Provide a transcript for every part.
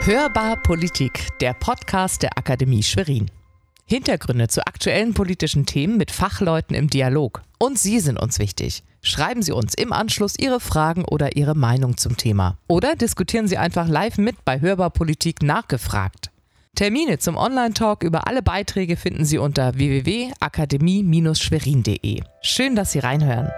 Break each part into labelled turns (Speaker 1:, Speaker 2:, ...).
Speaker 1: Hörbar Politik, der Podcast der Akademie Schwerin. Hintergründe zu aktuellen politischen Themen mit Fachleuten im Dialog. Und Sie sind uns wichtig. Schreiben Sie uns im Anschluss Ihre Fragen oder Ihre Meinung zum Thema. Oder diskutieren Sie einfach live mit bei Hörbar Politik nachgefragt. Termine zum Online-Talk über alle Beiträge finden Sie unter www.akademie-schwerin.de. Schön, dass Sie reinhören.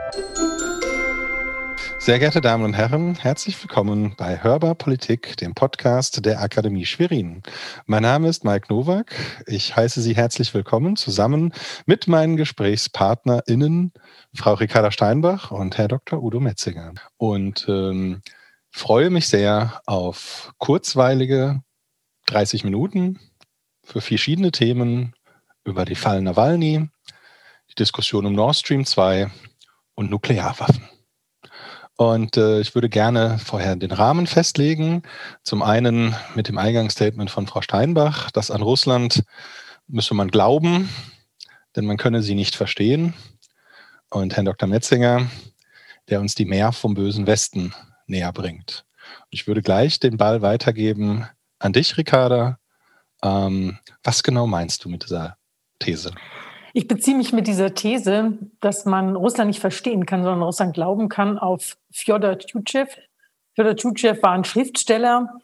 Speaker 2: Sehr geehrte Damen und Herren, herzlich willkommen bei Hörbar Politik, dem Podcast der Akademie Schwerin. Mein Name ist Mike Nowak. Ich heiße Sie herzlich willkommen zusammen mit meinen GesprächspartnerInnen, Frau Ricarda Steinbach und Herr Dr. Udo Metzinger. Und ähm, freue mich sehr auf kurzweilige 30 Minuten für verschiedene Themen über die Fall Nawalny, die Diskussion um Nord Stream 2 und Nuklearwaffen. Und äh, ich würde gerne vorher den Rahmen festlegen. Zum einen mit dem Eingangsstatement von Frau Steinbach, dass an Russland müsse man glauben, denn man könne sie nicht verstehen. Und Herrn Dr. Metzinger, der uns die Mehr vom bösen Westen näher bringt. Ich würde gleich den Ball weitergeben an dich, Ricarda. Ähm, was genau meinst du mit dieser These?
Speaker 3: Ich beziehe mich mit dieser These, dass man Russland nicht verstehen kann, sondern Russland glauben kann, auf Fjodor Tschutschew. Fjodor Tschutschew war ein Schriftsteller.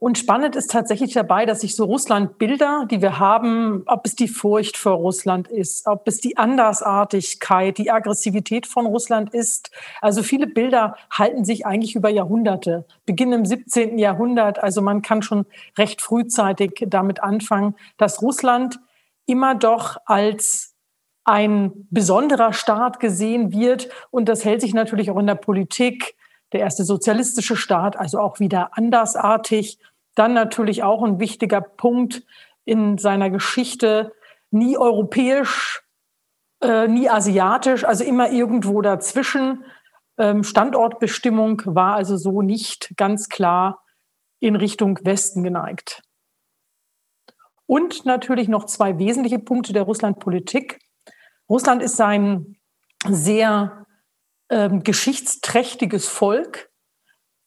Speaker 3: Und spannend ist tatsächlich dabei, dass sich so Russland-Bilder, die wir haben, ob es die Furcht vor Russland ist, ob es die Andersartigkeit, die Aggressivität von Russland ist. Also viele Bilder halten sich eigentlich über Jahrhunderte, beginnen im 17. Jahrhundert. Also man kann schon recht frühzeitig damit anfangen, dass Russland immer doch als ein besonderer Staat gesehen wird. Und das hält sich natürlich auch in der Politik. Der erste sozialistische Staat, also auch wieder andersartig. Dann natürlich auch ein wichtiger Punkt in seiner Geschichte, nie europäisch, äh, nie asiatisch, also immer irgendwo dazwischen. Ähm, Standortbestimmung war also so nicht ganz klar in Richtung Westen geneigt. Und natürlich noch zwei wesentliche Punkte der Russlandpolitik. Russland ist ein sehr ähm, geschichtsträchtiges Volk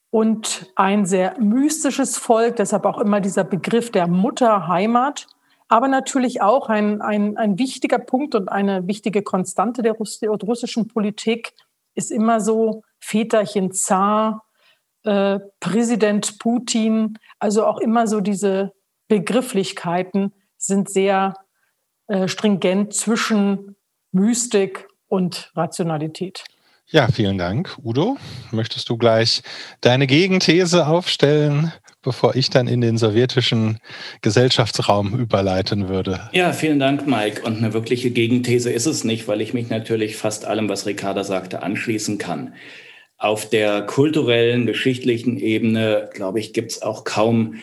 Speaker 3: und ein sehr mystisches Volk, deshalb auch immer dieser Begriff der Mutterheimat, aber natürlich auch ein, ein, ein wichtiger Punkt und eine wichtige Konstante der, Russ russischen Politik ist immer so Väterchen Zar, äh, Präsident Putin, also auch immer so diese Begrifflichkeiten sind sehr äh, stringent zwischen Mystik und Rationalität.
Speaker 2: Ja, vielen Dank. Udo, möchtest du gleich deine Gegenthese aufstellen, bevor ich dann in den sowjetischen Gesellschaftsraum überleiten würde?
Speaker 4: Ja, vielen Dank, Mike. Und eine wirkliche Gegenthese ist es nicht, weil ich mich natürlich fast allem, was Ricarda sagte, anschließen kann. Auf der kulturellen, geschichtlichen Ebene, glaube ich, gibt es auch kaum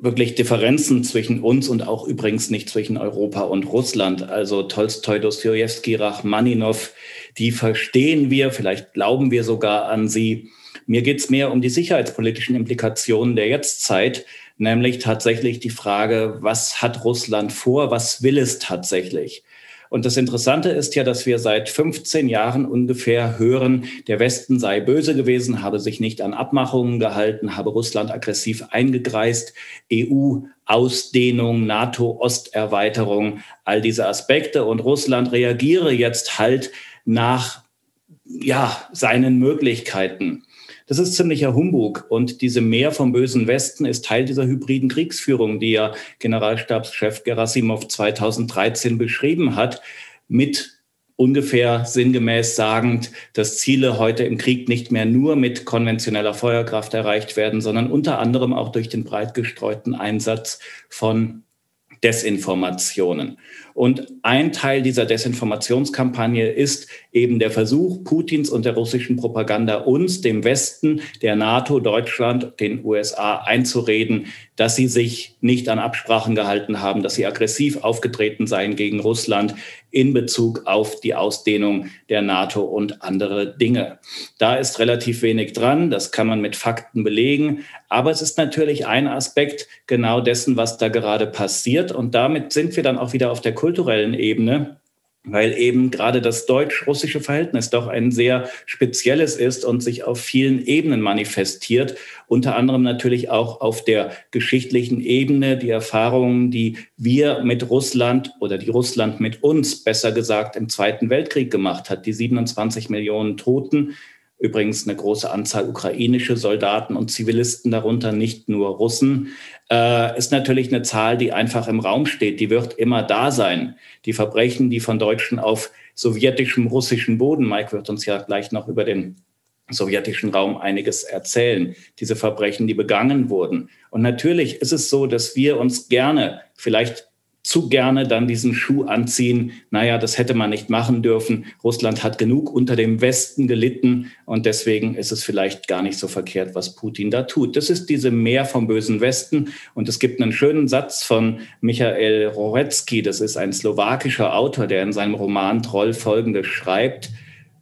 Speaker 4: wirklich Differenzen zwischen uns und auch übrigens nicht zwischen Europa und Russland. Also Tolstoi, Dostoevsky, Rachmaninov, die verstehen wir, vielleicht glauben wir sogar an sie. Mir geht es mehr um die sicherheitspolitischen Implikationen der Jetztzeit, nämlich tatsächlich die Frage, was hat Russland vor, was will es tatsächlich? Und das Interessante ist ja, dass wir seit 15 Jahren ungefähr hören, der Westen sei böse gewesen, habe sich nicht an Abmachungen gehalten, habe Russland aggressiv eingekreist, EU-Ausdehnung, NATO-Osterweiterung, all diese Aspekte. Und Russland reagiere jetzt halt nach ja, seinen Möglichkeiten. Das ist ziemlicher Humbug. Und diese Mehr vom bösen Westen ist Teil dieser hybriden Kriegsführung, die ja Generalstabschef Gerasimov 2013 beschrieben hat, mit ungefähr sinngemäß sagend, dass Ziele heute im Krieg nicht mehr nur mit konventioneller Feuerkraft erreicht werden, sondern unter anderem auch durch den breit gestreuten Einsatz von Desinformationen. Und ein Teil dieser Desinformationskampagne ist eben der Versuch Putins und der russischen Propaganda, uns, dem Westen, der NATO, Deutschland, den USA einzureden, dass sie sich nicht an Absprachen gehalten haben, dass sie aggressiv aufgetreten seien gegen Russland in Bezug auf die Ausdehnung der NATO und andere Dinge. Da ist relativ wenig dran, das kann man mit Fakten belegen, aber es ist natürlich ein Aspekt genau dessen, was da gerade passiert. Und damit sind wir dann auch wieder auf der kulturellen Ebene weil eben gerade das deutsch-russische Verhältnis doch ein sehr spezielles ist und sich auf vielen Ebenen manifestiert, unter anderem natürlich auch auf der geschichtlichen Ebene, die Erfahrungen, die wir mit Russland oder die Russland mit uns, besser gesagt, im Zweiten Weltkrieg gemacht hat, die 27 Millionen Toten, Übrigens eine große Anzahl ukrainische Soldaten und Zivilisten darunter, nicht nur Russen, äh, ist natürlich eine Zahl, die einfach im Raum steht. Die wird immer da sein. Die Verbrechen, die von Deutschen auf sowjetischem, russischem Boden, Mike wird uns ja gleich noch über den sowjetischen Raum einiges erzählen, diese Verbrechen, die begangen wurden. Und natürlich ist es so, dass wir uns gerne, vielleicht zu gerne dann diesen Schuh anziehen. Naja, das hätte man nicht machen dürfen. Russland hat genug unter dem Westen gelitten und deswegen ist es vielleicht gar nicht so verkehrt, was Putin da tut. Das ist diese Mehr vom bösen Westen und es gibt einen schönen Satz von Michael Rorecki, das ist ein slowakischer Autor, der in seinem Roman Troll folgendes schreibt.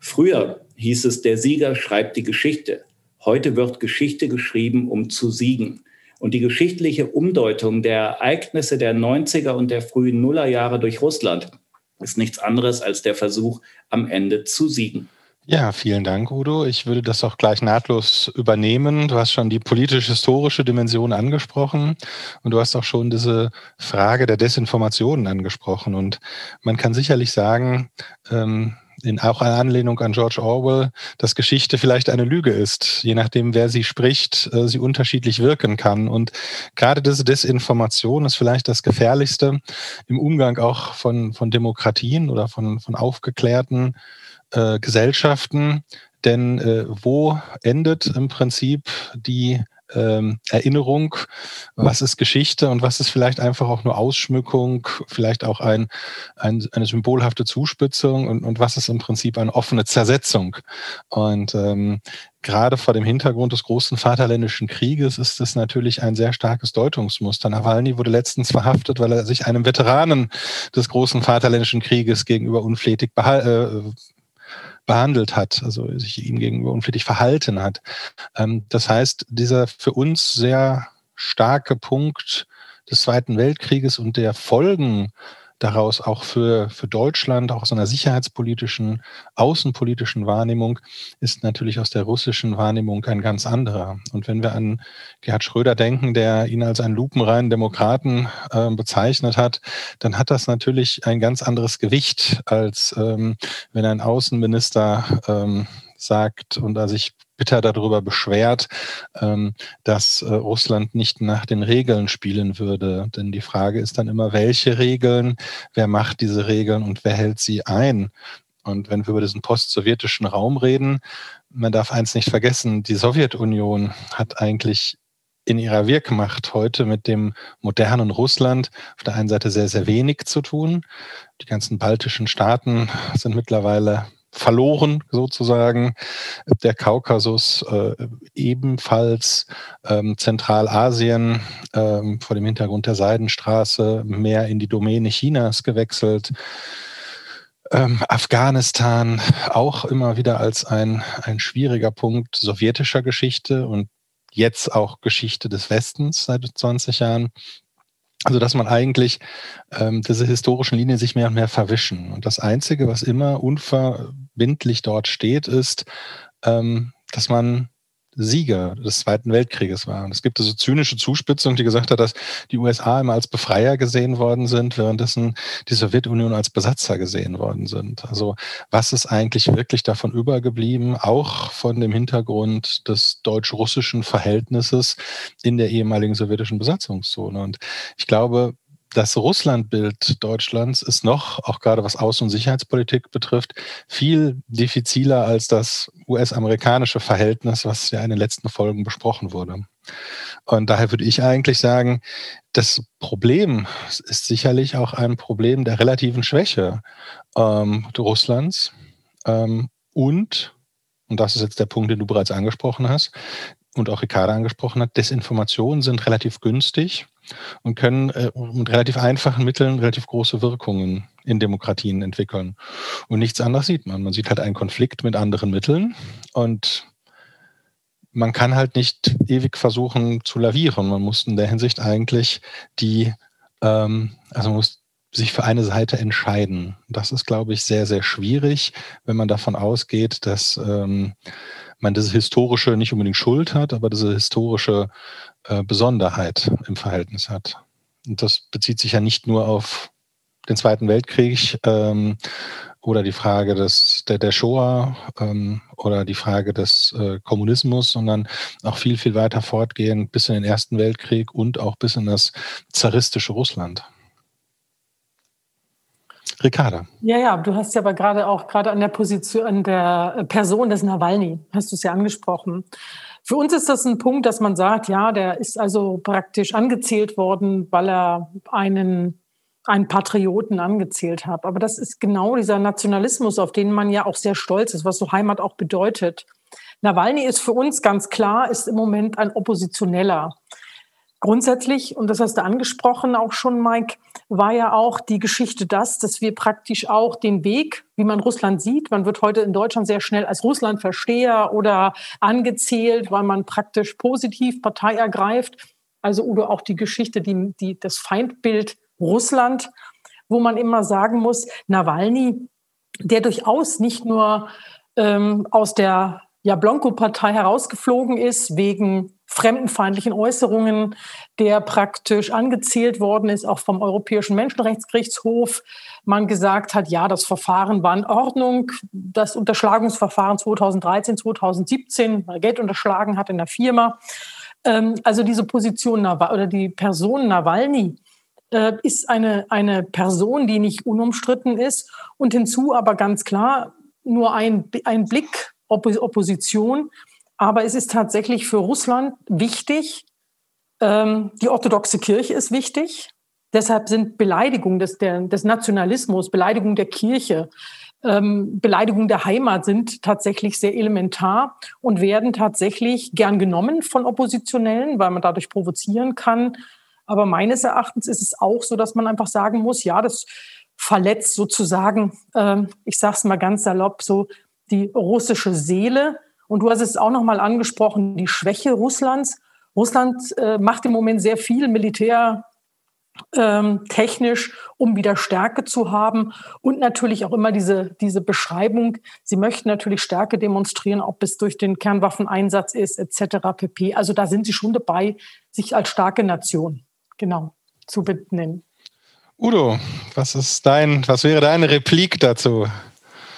Speaker 4: Früher hieß es, der Sieger schreibt die Geschichte. Heute wird Geschichte geschrieben, um zu siegen. Und die geschichtliche Umdeutung der Ereignisse der 90er und der frühen Nullerjahre durch Russland ist nichts anderes als der Versuch, am Ende zu siegen.
Speaker 2: Ja, vielen Dank, Udo. Ich würde das auch gleich nahtlos übernehmen. Du hast schon die politisch-historische Dimension angesprochen und du hast auch schon diese Frage der Desinformationen angesprochen. Und man kann sicherlich sagen, ähm, in auch eine Anlehnung an George Orwell, dass Geschichte vielleicht eine Lüge ist, je nachdem, wer sie spricht, äh, sie unterschiedlich wirken kann. Und gerade diese Desinformation ist vielleicht das Gefährlichste im Umgang auch von, von Demokratien oder von, von aufgeklärten äh, Gesellschaften. Denn äh, wo endet im Prinzip die ähm, Erinnerung, was ist Geschichte und was ist vielleicht einfach auch nur Ausschmückung, vielleicht auch ein, ein eine symbolhafte Zuspitzung und, und was ist im Prinzip eine offene Zersetzung. Und ähm, gerade vor dem Hintergrund des großen Vaterländischen Krieges ist es natürlich ein sehr starkes Deutungsmuster. Nawalny wurde letztens verhaftet, weil er sich einem Veteranen des großen Vaterländischen Krieges gegenüber unflätig äh, behandelt hat, also sich ihm gegenüber unflätig verhalten hat. Ähm, das heißt, dieser für uns sehr starke Punkt des Zweiten Weltkrieges und der Folgen daraus auch für, für Deutschland, auch aus einer sicherheitspolitischen, außenpolitischen Wahrnehmung, ist natürlich aus der russischen Wahrnehmung ein ganz anderer. Und wenn wir an Gerhard Schröder denken, der ihn als einen lupenreinen Demokraten äh, bezeichnet hat, dann hat das natürlich ein ganz anderes Gewicht, als ähm, wenn ein Außenminister ähm, sagt und da sich bitter darüber beschwert, ähm, dass äh, Russland nicht nach den Regeln spielen würde. Denn die Frage ist dann immer, welche Regeln, wer macht diese Regeln und wer hält sie ein? Und wenn wir über diesen post-sowjetischen Raum reden, man darf eins nicht vergessen, die Sowjetunion hat eigentlich in ihrer Wirkmacht heute mit dem modernen Russland auf der einen Seite sehr, sehr wenig zu tun. Die ganzen baltischen Staaten sind mittlerweile verloren sozusagen. Der Kaukasus äh, ebenfalls, ähm, Zentralasien ähm, vor dem Hintergrund der Seidenstraße mehr in die Domäne Chinas gewechselt. Ähm, Afghanistan auch immer wieder als ein, ein schwieriger Punkt sowjetischer Geschichte und jetzt auch Geschichte des Westens seit 20 Jahren. Also dass man eigentlich ähm, diese historischen Linien sich mehr und mehr verwischen. Und das Einzige, was immer unverbindlich dort steht, ist, ähm, dass man Sieger des Zweiten Weltkrieges war. Und es gibt so zynische Zuspitzung, die gesagt hat, dass die USA immer als Befreier gesehen worden sind, währenddessen die Sowjetunion als Besatzer gesehen worden sind. Also was ist eigentlich wirklich davon übergeblieben, auch von dem Hintergrund des deutsch-russischen Verhältnisses in der ehemaligen sowjetischen Besatzungszone? Und ich glaube, das Russlandbild Deutschlands ist noch, auch gerade was Außen- und Sicherheitspolitik betrifft, viel diffiziler als das US-amerikanische Verhältnis, was ja in den letzten Folgen besprochen wurde. Und daher würde ich eigentlich sagen, das Problem ist sicherlich auch ein Problem der relativen Schwäche ähm, Russlands ähm, und, und das ist jetzt der Punkt, den du bereits angesprochen hast und auch Ricarda angesprochen hat, Desinformationen sind relativ günstig und können äh, mit relativ einfachen Mitteln relativ große Wirkungen in Demokratien entwickeln. Und nichts anderes sieht man. Man sieht halt einen Konflikt mit anderen Mitteln und man kann halt nicht ewig versuchen zu lavieren. Man muss in der Hinsicht eigentlich die, ähm, also man muss sich für eine Seite entscheiden. Das ist, glaube ich, sehr, sehr schwierig, wenn man davon ausgeht, dass ähm, man diese historische nicht unbedingt Schuld hat, aber diese historische äh, Besonderheit im Verhältnis hat. Und das bezieht sich ja nicht nur auf den Zweiten Weltkrieg ähm, oder die Frage des, der, der Shoah ähm, oder die Frage des äh, Kommunismus, sondern auch viel, viel weiter fortgehend bis in den Ersten Weltkrieg und auch bis in das zaristische Russland. Ricarda.
Speaker 3: Ja, ja, du hast ja aber gerade auch gerade an der Position, an der Person des Nawalny, hast du es ja angesprochen. Für uns ist das ein Punkt, dass man sagt, ja, der ist also praktisch angezählt worden, weil er einen einen Patrioten angezählt hat. Aber das ist genau dieser Nationalismus, auf den man ja auch sehr stolz ist, was so Heimat auch bedeutet. Nawalny ist für uns ganz klar, ist im Moment ein Oppositioneller. Grundsätzlich, und das hast du angesprochen auch schon, Mike, war ja auch die Geschichte das, dass wir praktisch auch den Weg, wie man Russland sieht, man wird heute in Deutschland sehr schnell als Russlandversteher oder angezählt, weil man praktisch positiv Partei ergreift. Also oder auch die Geschichte, die, die, das Feindbild Russland, wo man immer sagen muss, Nawalny, der durchaus nicht nur ähm, aus der Jablonko-Partei herausgeflogen ist wegen fremdenfeindlichen Äußerungen, der praktisch angezählt worden ist, auch vom Europäischen Menschenrechtsgerichtshof. Man gesagt hat, ja, das Verfahren war in Ordnung. Das Unterschlagungsverfahren 2013, 2017, weil Geld unterschlagen hat in der Firma. Ähm, also diese Position oder die Person Nawalny äh, ist eine, eine Person, die nicht unumstritten ist. Und hinzu aber ganz klar nur ein, ein Blick Opposition aber es ist tatsächlich für Russland wichtig, ähm, die orthodoxe Kirche ist wichtig. Deshalb sind Beleidigungen des, der, des Nationalismus, Beleidigungen der Kirche, ähm, Beleidigungen der Heimat sind tatsächlich sehr elementar und werden tatsächlich gern genommen von Oppositionellen, weil man dadurch provozieren kann. Aber meines Erachtens ist es auch so, dass man einfach sagen muss, ja, das verletzt sozusagen, ähm, ich sage es mal ganz salopp, so die russische Seele und du hast es auch noch mal angesprochen, die Schwäche Russlands. Russland äh, macht im Moment sehr viel Militär ähm, technisch, um wieder Stärke zu haben und natürlich auch immer diese, diese Beschreibung, sie möchten natürlich Stärke demonstrieren, ob es durch den Kernwaffeneinsatz ist, etc. pp. Also da sind sie schon dabei, sich als starke Nation genau zu benennen.
Speaker 2: Udo, was ist dein, was wäre deine Replik dazu?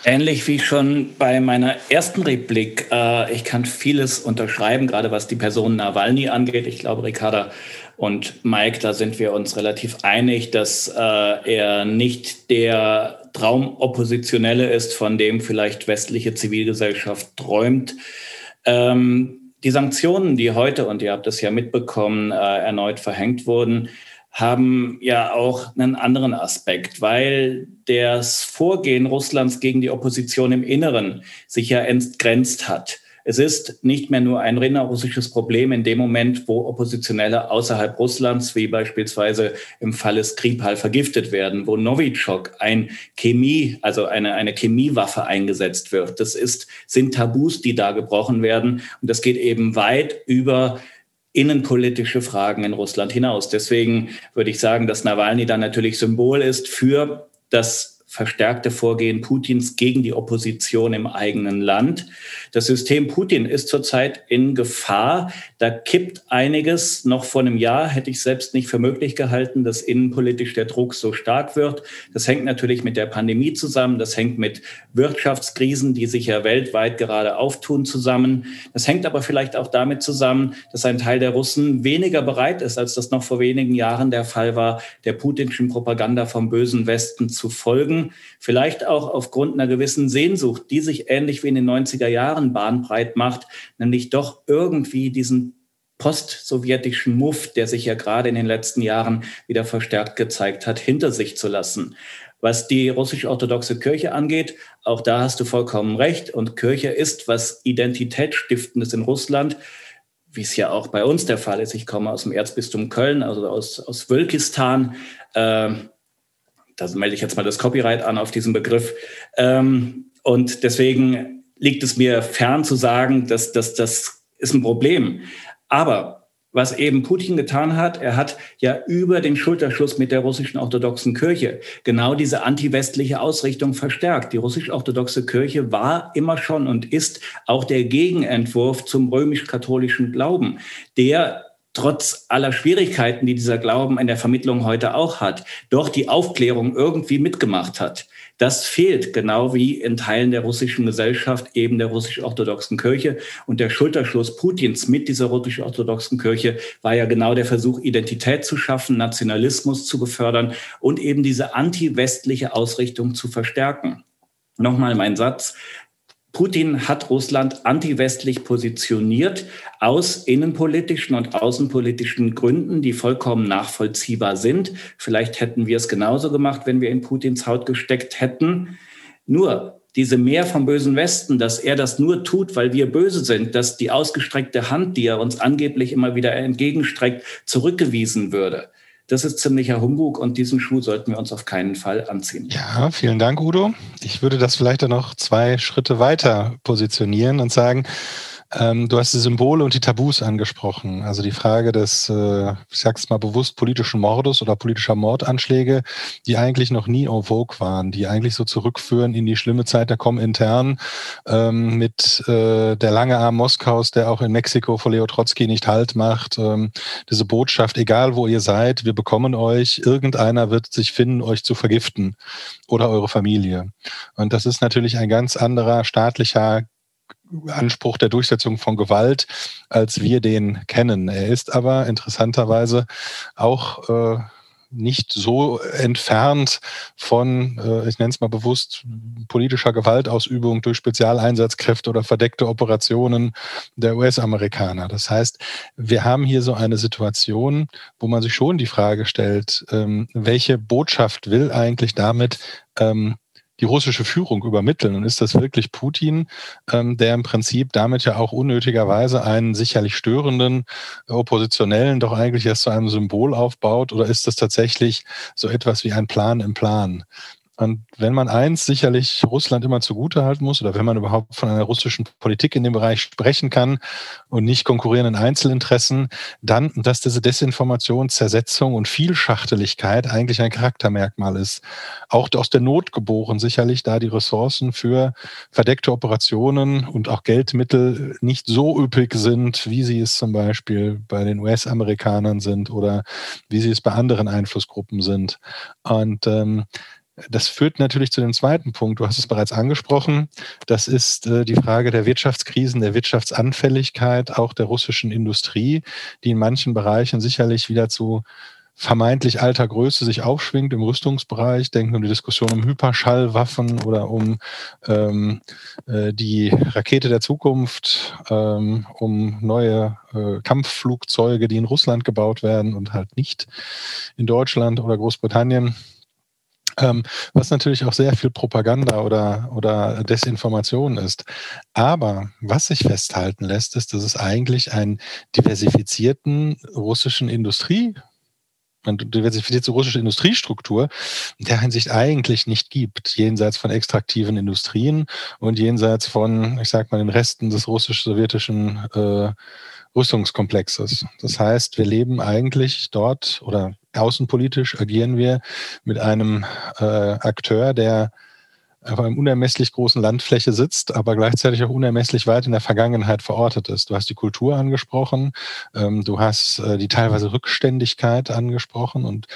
Speaker 4: Ähnlich wie schon bei meiner ersten Replik. Äh, ich kann vieles unterschreiben, gerade was die Person Nawalny angeht. Ich glaube, Ricarda und Mike, da sind wir uns relativ einig, dass äh, er nicht der Traumoppositionelle ist, von dem vielleicht westliche Zivilgesellschaft träumt. Ähm, die Sanktionen, die heute, und ihr habt es ja mitbekommen, äh, erneut verhängt wurden, haben ja auch einen anderen Aspekt, weil das Vorgehen Russlands gegen die Opposition im Inneren sich ja entgrenzt hat. Es ist nicht mehr nur ein innerrussisches Problem in dem Moment, wo Oppositionelle außerhalb Russlands, wie beispielsweise im Falle Skripal, vergiftet werden, wo Novichok ein Chemie, also eine, eine Chemiewaffe eingesetzt wird. Das ist, sind Tabus, die da gebrochen werden. Und das geht eben weit über innenpolitische Fragen in Russland hinaus. Deswegen würde ich sagen, dass Nawalny dann natürlich Symbol ist für das verstärkte Vorgehen Putins gegen die Opposition im eigenen Land. Das System Putin ist zurzeit in Gefahr. Da kippt einiges. Noch vor einem Jahr hätte ich selbst nicht für möglich gehalten, dass innenpolitisch der Druck so stark wird. Das hängt natürlich mit der Pandemie zusammen. Das hängt mit Wirtschaftskrisen, die sich ja weltweit gerade auftun, zusammen. Das hängt aber vielleicht auch damit zusammen, dass ein Teil der Russen weniger bereit ist, als das noch vor wenigen Jahren der Fall war, der putinschen Propaganda vom bösen Westen zu folgen vielleicht auch aufgrund einer gewissen Sehnsucht, die sich ähnlich wie in den 90er Jahren bahnbreit macht, nämlich doch irgendwie diesen post-sowjetischen Muff, der sich ja gerade in den letzten Jahren wieder verstärkt gezeigt hat, hinter sich zu lassen. Was die russisch-orthodoxe Kirche angeht, auch da hast du vollkommen recht. Und Kirche ist was Identitätsstiftendes in Russland, wie es ja auch bei uns der Fall ist. Ich komme aus dem Erzbistum Köln, also aus, aus Wölkistan. Äh, da melde ich jetzt mal das Copyright an auf diesen Begriff. Ähm, und deswegen liegt es mir fern zu sagen, dass, dass das ist ein Problem. Aber was eben Putin getan hat, er hat ja über den Schulterschluss mit der russischen orthodoxen Kirche genau diese anti-westliche Ausrichtung verstärkt. Die russisch-orthodoxe Kirche war immer schon und ist auch der Gegenentwurf zum römisch-katholischen Glauben, der trotz aller Schwierigkeiten, die dieser Glauben in der Vermittlung heute auch hat, doch die Aufklärung irgendwie mitgemacht hat. Das fehlt genau wie in Teilen der russischen Gesellschaft, eben der russisch-orthodoxen Kirche. Und der Schulterschluss Putins mit dieser russisch-orthodoxen Kirche war ja genau der Versuch, Identität zu schaffen, Nationalismus zu befördern und eben diese anti-westliche Ausrichtung zu verstärken. Nochmal mein Satz. Putin hat Russland anti-westlich positioniert aus innenpolitischen und außenpolitischen Gründen, die vollkommen nachvollziehbar sind. Vielleicht hätten wir es genauso gemacht, wenn wir in Putins Haut gesteckt hätten. Nur diese Mehr vom bösen Westen, dass er das nur tut, weil wir böse sind, dass die ausgestreckte Hand, die er uns angeblich immer wieder entgegenstreckt, zurückgewiesen würde. Das ist ziemlicher Humbug und diesen Schuh sollten wir uns auf keinen Fall anziehen.
Speaker 2: Ja, vielen Dank, Udo. Ich würde das vielleicht dann noch zwei Schritte weiter positionieren und sagen, ähm, du hast die Symbole und die Tabus angesprochen. Also die Frage des, äh, ich sag's mal bewusst, politischen Mordes oder politischer Mordanschläge, die eigentlich noch nie en vogue waren, die eigentlich so zurückführen in die schlimme Zeit der Komintern ähm, mit äh, der lange Arm Moskaus, der auch in Mexiko vor Leo Trotsky nicht Halt macht. Ähm, diese Botschaft, egal wo ihr seid, wir bekommen euch, irgendeiner wird sich finden, euch zu vergiften oder eure Familie. Und das ist natürlich ein ganz anderer staatlicher Anspruch der Durchsetzung von Gewalt, als wir den kennen. Er ist aber interessanterweise auch äh, nicht so entfernt von, äh, ich nenne es mal bewusst, politischer Gewaltausübung durch Spezialeinsatzkräfte oder verdeckte Operationen der US-Amerikaner. Das heißt, wir haben hier so eine Situation, wo man sich schon die Frage stellt, ähm, welche Botschaft will eigentlich damit ähm, die russische Führung übermitteln? Und ist das wirklich Putin, ähm, der im Prinzip damit ja auch unnötigerweise einen sicherlich störenden Oppositionellen doch eigentlich erst zu einem Symbol aufbaut? Oder ist das tatsächlich so etwas wie ein Plan im Plan? Und wenn man eins sicherlich Russland immer zugute halten muss, oder wenn man überhaupt von einer russischen Politik in dem Bereich sprechen kann und nicht konkurrierenden Einzelinteressen, dann, dass diese Desinformation, Zersetzung und Vielschachteligkeit eigentlich ein Charaktermerkmal ist. Auch aus der Not geboren sicherlich, da die Ressourcen für verdeckte Operationen und auch Geldmittel nicht so üppig sind, wie sie es zum Beispiel bei den US-Amerikanern sind oder wie sie es bei anderen Einflussgruppen sind. Und ähm, das führt natürlich zu dem zweiten Punkt. Du hast es bereits angesprochen. Das ist äh, die Frage der Wirtschaftskrisen, der Wirtschaftsanfälligkeit, auch der russischen Industrie, die in manchen Bereichen sicherlich wieder zu vermeintlich alter Größe sich aufschwingt im Rüstungsbereich. Denken wir um die Diskussion um Hyperschallwaffen oder um ähm, äh, die Rakete der Zukunft, ähm, um neue äh, Kampfflugzeuge, die in Russland gebaut werden und halt nicht in Deutschland oder Großbritannien. Ähm, was natürlich auch sehr viel Propaganda oder, oder Desinformation ist. Aber was sich festhalten lässt, ist, dass es eigentlich einen diversifizierten russischen Industrie eine diversifizierte russische Industriestruktur in der Hinsicht eigentlich nicht gibt, jenseits von extraktiven Industrien und jenseits von, ich sag mal, den Resten des russisch-sowjetischen äh, Rüstungskomplexes. Das heißt, wir leben eigentlich dort oder außenpolitisch agieren wir mit einem äh, Akteur, der auf einem unermesslich großen Landfläche sitzt, aber gleichzeitig auch unermesslich weit in der Vergangenheit verortet ist. Du hast die Kultur angesprochen, ähm, du hast äh, die teilweise Rückständigkeit angesprochen und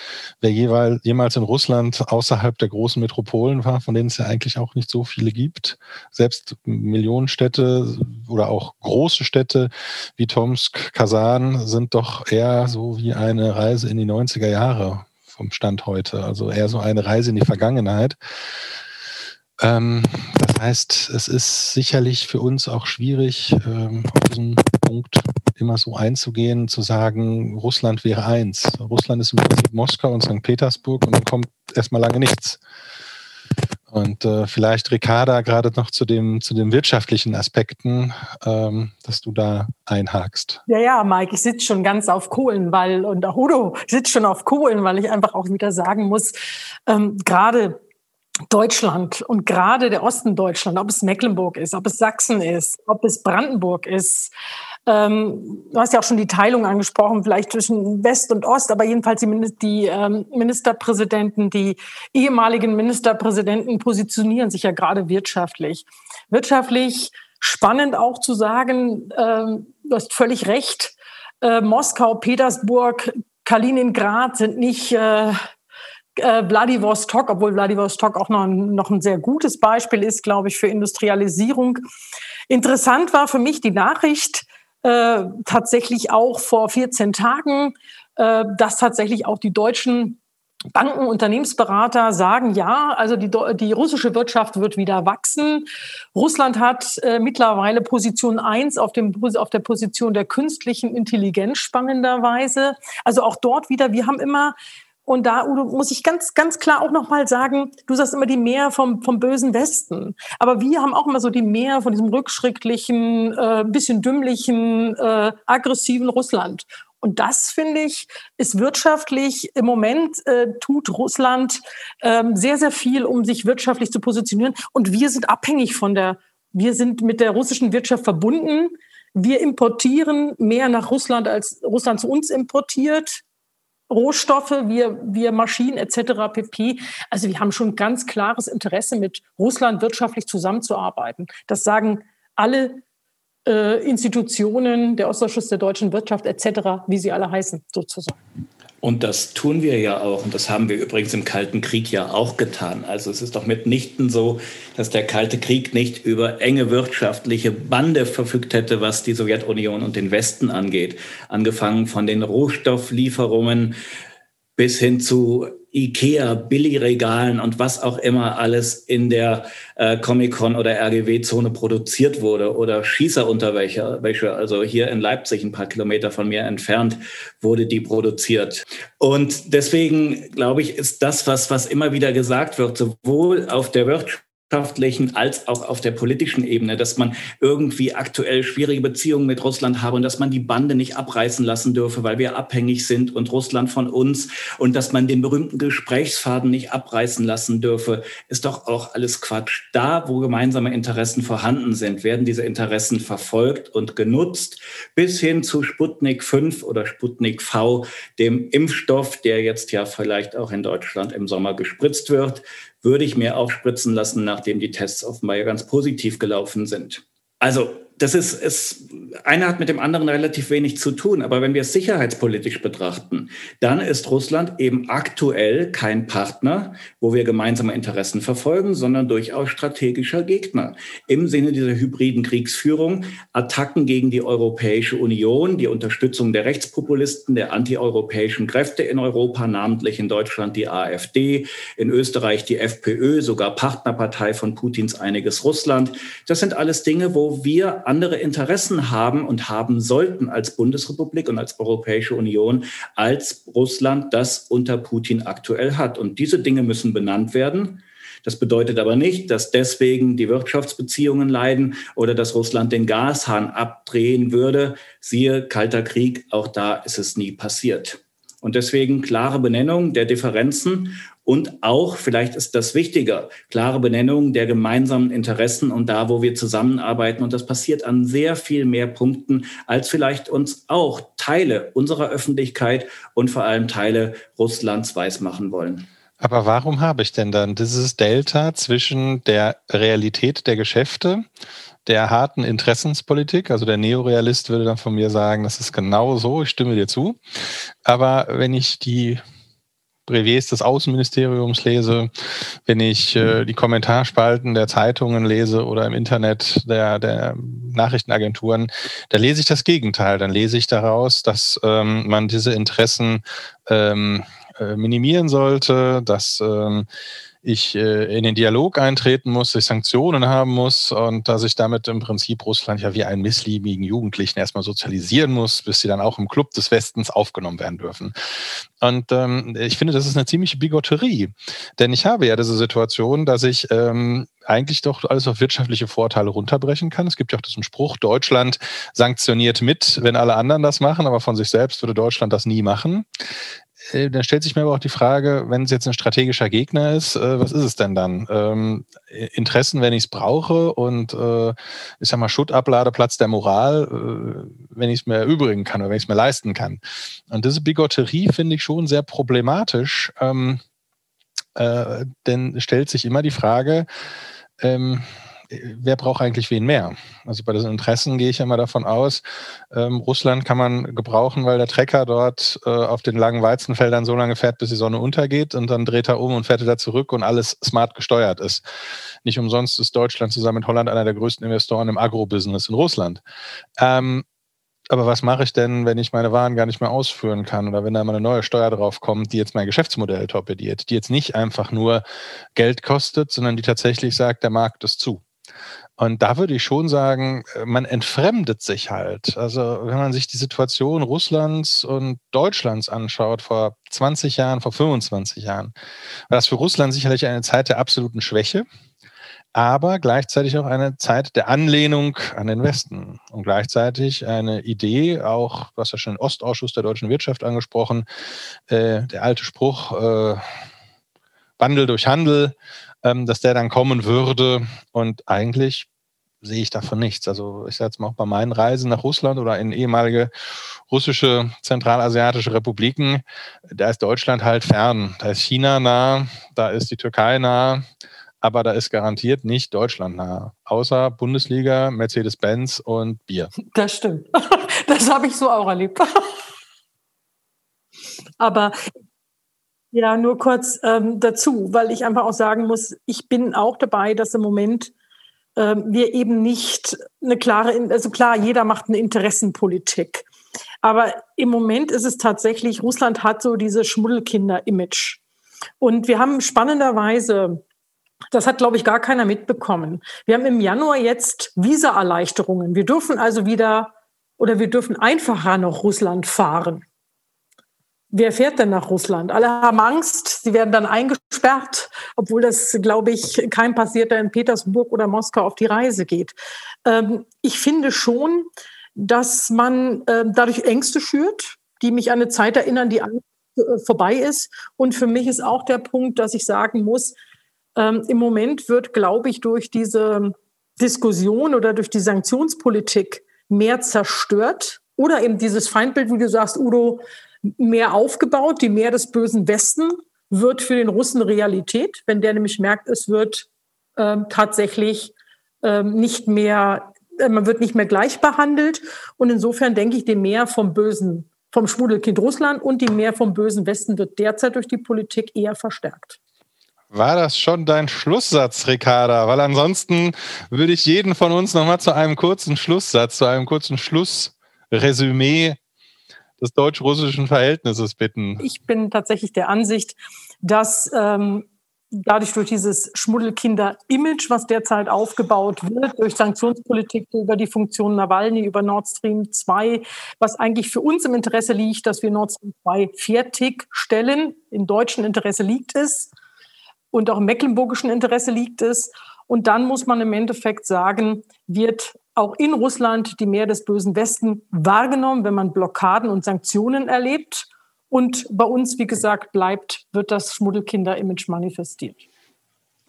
Speaker 2: wer jeweils, jemals in Russland außerhalb der großen Metropolen war, von denen es ja eigentlich auch nicht so viele gibt, selbst Millionenstädte oder auch große Städte wie Tomsk, Kasan sind doch eher so wie eine Reise in die 90er Jahre vom Stand heute, also eher so eine Reise in die Vergangenheit. Ähm, das heißt, es ist sicherlich für uns auch schwierig, ähm, auf diesen Punkt immer so einzugehen, zu sagen, Russland wäre eins. Russland ist im Prinzip Moskau und St. Petersburg und dann kommt erstmal lange nichts. Und äh, vielleicht, Ricarda, gerade noch zu dem, zu den wirtschaftlichen Aspekten, ähm, dass du da einhakst.
Speaker 3: Ja, ja, Mike, ich sitze schon ganz auf Kohlen, weil, und auch Udo sitzt schon auf Kohlen, weil ich einfach auch wieder sagen muss, ähm, gerade Deutschland und gerade der Osten Deutschland, ob es Mecklenburg ist, ob es Sachsen ist, ob es Brandenburg ist, Ähm, du hast ja auch schon die Teilung angesprochen, vielleicht zwischen West und Ost, aber jedenfalls die, die ähm, Ministerpräsidenten, die ehemaligen Ministerpräsidenten positionieren sich ja gerade wirtschaftlich. Wirtschaftlich spannend auch zu sagen, ähm, du hast völlig recht, äh, Moskau, Petersburg, Kaliningrad sind nicht äh, äh, Vladivostok, obwohl Vladivostok auch noch ein, noch ein sehr gutes Beispiel ist, glaube ich, für Industrialisierung. Interessant war für mich die Nachricht, äh, tatsächlich auch vor 14 Tagen, äh, dass tatsächlich auch die deutschen Banken, Unternehmensberater sagen, ja, also die, die russische Wirtschaft wird wieder wachsen. Russland hat äh, mittlerweile Position eins auf, dem, auf der Position der künstlichen Intelligenz spannenderweise. Also auch dort wieder, wir haben immer und da, Udo, muss ich ganz, ganz klar auch nochmal sagen, du sagst immer die Mehr vom, vom bösen Westen. Aber wir haben auch immer so die Mehr von diesem rückschrittlichen, äh, bisschen dümmlichen, äh, aggressiven Russland. Und das, finde ich, ist wirtschaftlich, im Moment äh, tut Russland ähm, sehr, sehr viel, um sich wirtschaftlich zu positionieren. Und wir sind abhängig von der, wir sind mit der russischen Wirtschaft verbunden. Wir importieren mehr nach Russland, als Russland zu uns importiert. Rohstoffe, wir, wir Maschinen etc. pp. Also wir haben schon ganz klares Interesse, mit Russland wirtschaftlich zusammenzuarbeiten. Das sagen alle äh, Institutionen, der Ostausschuss der deutschen Wirtschaft etc., wie sie alle heißen, sozusagen.
Speaker 4: Und das tun wir ja auch. Und das haben wir übrigens im Kalten Krieg ja auch getan. Also es ist doch mitnichten so, dass der Kalte Krieg nicht über enge wirtschaftliche Bande verfügt hätte, was die Sowjetunion und den Westen angeht. Angefangen von den Rohstofflieferungen bis hin zu Ikea, Billigregalen und was auch immer alles in der äh, Comic-Con oder RGW-Zone produziert wurde oder Schießerunterwäsche, also hier in Leipzig, ein paar Kilometer von mir entfernt, wurde die produziert. Und deswegen glaube ich, ist das, was, was immer wieder gesagt wird, sowohl auf der Wirtschaft wirtschaftlichen als auch auf der politischen Ebene, dass man irgendwie aktuell schwierige Beziehungen mit Russland habe und dass man die Bande nicht abreißen lassen dürfe, weil wir abhängig sind und Russland von uns und dass man den berühmten Gesprächsfaden nicht abreißen lassen dürfe, ist doch auch alles Quatsch. Da, wo gemeinsame Interessen vorhanden sind, werden diese Interessen verfolgt und genutzt bis hin zu Sputnik 5 oder Sputnik V, dem Impfstoff, der jetzt ja vielleicht auch in Deutschland im Sommer gespritzt wird würde ich mir auch spritzen lassen, nachdem die Tests offenbar ja ganz positiv gelaufen sind. Also das ist, es, eine hat mit dem anderen relativ wenig zu tun. Aber wenn wir es sicherheitspolitisch betrachten, dann ist Russland eben aktuell kein Partner, wo wir gemeinsame Interessen verfolgen, sondern durchaus strategischer Gegner. Im Sinne dieser hybriden Kriegsführung, Attacken gegen die Europäische Union, die Unterstützung der Rechtspopulisten, der antieuropäischen Kräfte in Europa, namentlich in Deutschland die AfD, in Österreich die FPÖ, sogar Partnerpartei von Putins einiges Russland. Das sind alles Dinge, wo wir andere Interessen haben und haben sollten als Bundesrepublik und als Europäische Union, als Russland das unter Putin aktuell hat. Und diese Dinge müssen benannt werden. Das bedeutet aber nicht, dass deswegen die Wirtschaftsbeziehungen leiden oder dass Russland den Gashahn abdrehen würde. Siehe Kalter Krieg, auch da ist es nie passiert. Und deswegen klare Benennung der Differenzen und auch, vielleicht ist das wichtiger, klare Benennung der gemeinsamen Interessen und da, wo wir zusammenarbeiten. Und das passiert an sehr viel mehr Punkten, als vielleicht uns auch Teile unserer Öffentlichkeit und vor allem Teile Russlands weismachen wollen.
Speaker 2: Aber warum habe ich denn dann dieses Delta zwischen der Realität der Geschäfte der harten Interessenspolitik. Also der Neorealist würde dann von mir sagen, das ist genau so, ich stimme dir zu. Aber wenn ich die Brevets des Außenministeriums lese, wenn ich äh, die Kommentarspalten der Zeitungen lese oder im Internet der, der Nachrichtenagenturen, da lese ich das Gegenteil. Dann lese ich daraus, dass ähm, man diese Interessen ähm, äh, minimieren sollte, dass ähm, ich äh, in den Dialog eintreten muss, ich Sanktionen haben muss und dass ich damit im Prinzip Russland ja wie einen missliebigen Jugendlichen erstmal sozialisieren muss, bis sie dann auch im Club des Westens aufgenommen werden dürfen. Und ähm, ich finde, das ist eine ziemliche Bigotterie. Denn ich habe ja diese Situation, dass ich ähm, eigentlich doch alles auf wirtschaftliche Vorteile runterbrechen kann. Es gibt ja auch diesen Spruch, Deutschland sanktioniert mit, wenn alle anderen das machen, aber von sich selbst würde Deutschland das nie machen äh, dann stellt sich mir aber auch die Frage, wenn es jetzt ein strategischer Gegner ist, äh, was ist es denn dann? Ähm, Interessen, wenn ich es brauche und äh, ich sag mal Schuttabladeplatz der Moral, äh, wenn ich es mir erübrigen kann oder wenn ich es mir leisten kann. Und diese Bigotterie finde ich schon sehr problematisch, ähm, äh, denn stellt sich immer die Frage, ähm, wer braucht eigentlich wen mehr? Also bei diesen Interessen gehe ich immer davon aus, ähm, Russland kann man gebrauchen, weil der Trecker dort äh, auf den langen Weizenfeldern so lange fährt, bis die Sonne untergeht und dann dreht er um und fährt wieder zurück und alles smart gesteuert ist. Nicht umsonst ist Deutschland zusammen mit Holland einer der größten Investoren im Agrobusiness in Russland. Ähm, aber was mache ich denn, wenn ich meine Waren gar nicht mehr ausführen kann oder wenn da mal eine neue Steuer drauf kommt, die jetzt mein Geschäftsmodell torpediert, die jetzt nicht einfach nur Geld kostet, sondern die tatsächlich sagt, der Markt ist zu. Und da würde ich schon sagen, äh, man entfremdet sich halt. Also wenn man sich die Situation Russlands und Deutschlands anschaut vor 20 Jahren, vor 25 Jahren, war das für Russland sicherlich eine Zeit der absoluten Schwäche, aber gleichzeitig auch eine Zeit der Anlehnung an den Westen und gleichzeitig eine Idee, auch, du hast ja schon den Ostausschuss der deutschen Wirtschaft angesprochen, äh, der alte Spruch, äh, Wandel durch Handel, ähm, dass der dann kommen würde. Und eigentlich sehe ich davon nichts. Also ich sage jetzt mal auch bei meinen Reisen nach Russland oder in ehemalige russische zentralasiatische Republiken, da ist Deutschland halt fern. Da ist China nah, da ist die Türkei nah, aber da ist garantiert nicht Deutschland nah. Außer Bundesliga, Mercedes-Benz und Bier.
Speaker 3: Das stimmt. Das habe ich so auch erlebt. Aber ja, nur kurz ähm, dazu, weil ich einfach auch sagen muss, ich bin auch dabei, dass im Moment ähm, wir eben nicht eine klare, also klar, jeder macht eine Interessenpolitik. Aber im Moment ist es tatsächlich, Russland hat so diese Schmuddelkinder-Image. Und wir haben spannenderweise, das hat, glaube ich, gar keiner mitbekommen. Wir haben im Januar jetzt Visa-Erleichterungen. Wir dürfen also wieder oder wir dürfen einfacher nach Russland fahren. Wer fährt denn nach Russland? Alle haben Angst, sie werden dann eingesperrt, obwohl das, glaube ich, kein Passierter in Petersburg oder Moskau auf die Reise geht. Ähm, ich finde schon, dass man äh, dadurch Ängste schürt, die mich an eine Zeit erinnern, die äh, vorbei ist. Und für mich ist auch der Punkt, dass ich sagen muss, ähm, im Moment wird, glaube ich, durch diese Diskussion oder durch die Sanktionspolitik mehr zerstört oder eben dieses Feindbild, wie du sagst, Udo, mehr aufgebaut. Die Mehr des bösen Westen wird für den Russen Realität, wenn der nämlich merkt, es wird ähm, tatsächlich ähm, nicht mehr, äh, man wird nicht mehr gleich behandelt. Und insofern denke ich, die Mehr vom bösen, vom Schmuddelkind Russland und die Mehr vom bösen Westen wird derzeit durch die Politik eher verstärkt.
Speaker 2: War das schon dein Schlusssatz, Ricarda? Weil ansonsten würde ich jeden von uns nochmal zu einem kurzen Schlusssatz, zu einem kurzen Schlussresümee des deutsch-russischen Verhältnisses bitten.
Speaker 3: Ich bin tatsächlich der Ansicht, dass ähm, dadurch durch dieses Schmuddelkinder-Image, was derzeit aufgebaut wird, durch Sanktionspolitik über die Funktion Nawalny, über Nord Stream 2, was eigentlich für uns im Interesse liegt, dass wir Nord Stream 2 fertigstellen. Im deutschen Interesse liegt es und auch im mecklenburgischen Interesse liegt es. Und dann muss man im Endeffekt sagen, wird auch in Russland die Mehr des bösen Westen wahrgenommen, wenn man Blockaden und Sanktionen erlebt. Und bei uns, wie gesagt, bleibt, wird das Schmuddelkinder-Image manifestiert.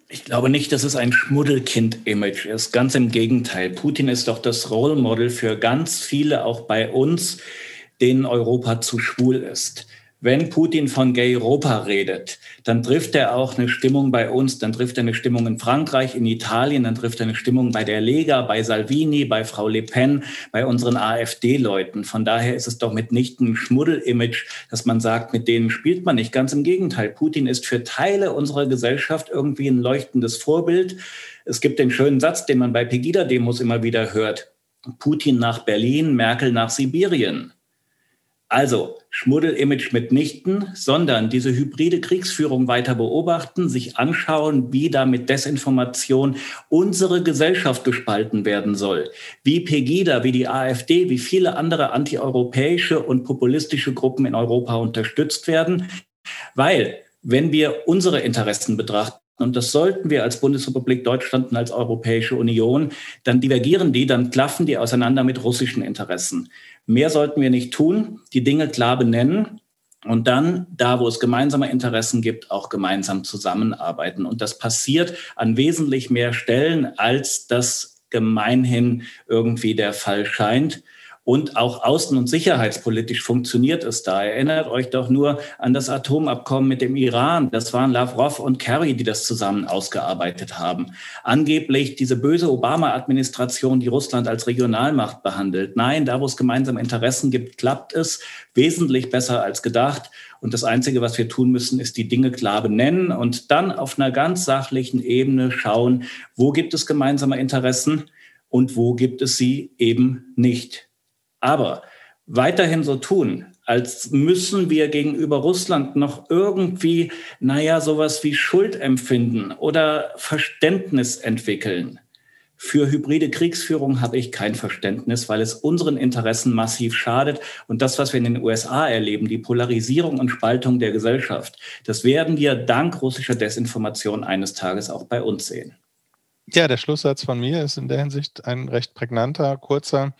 Speaker 4: Ich glaube nicht, dass es ein Schmuddelkind-Image ist. Ganz im Gegenteil. Putin ist doch das Role Model für ganz viele, auch bei uns, denen Europa zu schwul ist wenn Putin von Gay Europa redet, dann trifft er auch eine Stimmung bei uns, dann trifft er eine Stimmung in Frankreich, in Italien, dann trifft er eine Stimmung bei der Lega, bei Salvini, bei Frau Le Pen, bei unseren AfD-Leuten. Von daher ist es doch mitnichten ein Schmuddel-Image, dass man sagt, mit denen spielt man nicht. Ganz im Gegenteil. Putin ist für Teile unserer Gesellschaft irgendwie ein leuchtendes Vorbild. Es gibt den schönen Satz, den man bei Pegida-Demos immer wieder hört. Putin nach Berlin, Merkel nach Sibirien. Also Schmuddelimage mitnichten, sondern diese hybride Kriegsführung weiter beobachten, sich anschauen, wie da mit Desinformation unsere Gesellschaft gespalten werden soll. Wie Pegida, wie die AfD, wie viele andere antieuropäische und populistische Gruppen in Europa unterstützt werden. Weil, wenn wir unsere Interessen betrachten, und das sollten wir als Bundesrepublik Deutschland und als Europäische Union, dann divergieren die, dann klaffen die auseinander mit russischen Interessen. Mehr sollten wir nicht tun, die Dinge klar benennen und dann, da wo es gemeinsame Interessen gibt, auch gemeinsam zusammenarbeiten. Und das passiert an wesentlich mehr Stellen, als das gemeinhin irgendwie der Fall scheint. Und auch außen- und sicherheitspolitisch funktioniert es da. Erinnert euch doch nur an das Atomabkommen mit dem Iran. Das waren Lavrov und Kerry, die das zusammen ausgearbeitet haben. Angeblich diese böse Obama-Administration, die Russland als Regionalmacht behandelt. Nein, da wo es gemeinsame Interessen gibt, klappt es wesentlich besser als gedacht. Und das Einzige, was wir tun müssen, ist die Dinge klar benennen und dann auf einer ganz sachlichen Ebene schauen, wo gibt es gemeinsame Interessen und wo gibt es sie eben nicht. Aber weiterhin so tun, als müssen wir gegenüber Russland noch irgendwie, naja, sowas wie Schuld empfinden oder Verständnis entwickeln. Für hybride Kriegsführung habe ich kein Verständnis, weil es unseren Interessen massiv schadet. Und das, was wir in den USA erleben, die Polarisierung und Spaltung der Gesellschaft, das werden wir dank russischer Desinformation eines Tages auch bei uns sehen.
Speaker 2: Ja, der Schlusssatz von mir ist in der Hinsicht ein recht prägnanter, kurzer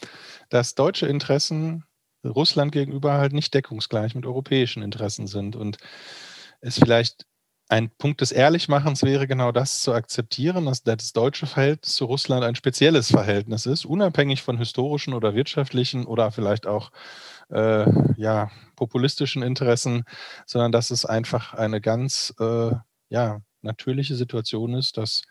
Speaker 2: dass deutsche Interessen Russland gegenüber halt nicht deckungsgleich mit europäischen Interessen sind und es vielleicht ein Punkt des Ehrlichmachens wäre genau das zu akzeptieren, dass das deutsche Verhältnis zu Russland ein spezielles Verhältnis ist, unabhängig von historischen oder wirtschaftlichen oder vielleicht auch äh, ja, populistischen Interessen, sondern dass es einfach eine ganz äh, ja, natürliche Situation ist, dass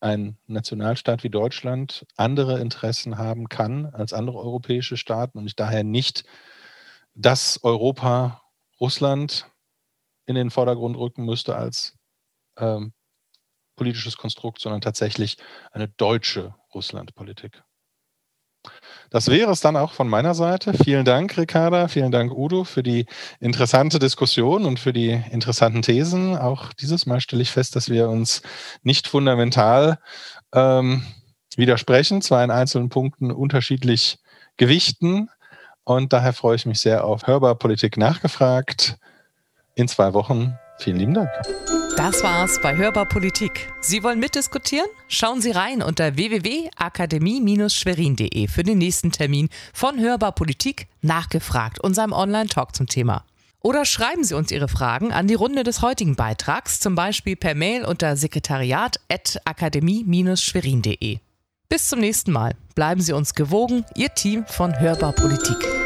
Speaker 2: ein Nationalstaat wie Deutschland andere Interessen haben kann als andere europäische Staaten und ich daher nicht das Europa Russland in den Vordergrund rücken müsste als ähm, politisches Konstrukt, sondern tatsächlich eine deutsche Russlandpolitik. Das wäre es dann auch von meiner Seite. Vielen Dank, Ricarda. Vielen Dank, Udo, für die interessante Diskussion und für die interessanten Thesen. Auch dieses Mal stelle ich fest, dass wir uns nicht fundamental ähm, widersprechen, zwar in einzelnen Punkten unterschiedlich gewichten. Und daher freue ich mich sehr auf Hörbar Politik nachgefragt in zwei Wochen. Vielen lieben Dank.
Speaker 1: Das war's bei Hörbar Politik. Sie wollen mitdiskutieren? Schauen Sie rein unter www.akademie-schwerin.de für den nächsten Termin von Hörbar Politik nachgefragt, unserem Online-Talk zum Thema. Oder schreiben Sie uns Ihre Fragen an die Runde des heutigen Beitrags, zum Beispiel per Mail unter sekretariat.akademie-schwerin.de. Bis zum nächsten Mal. Bleiben Sie uns gewogen, Ihr Team von Hörbar Politik.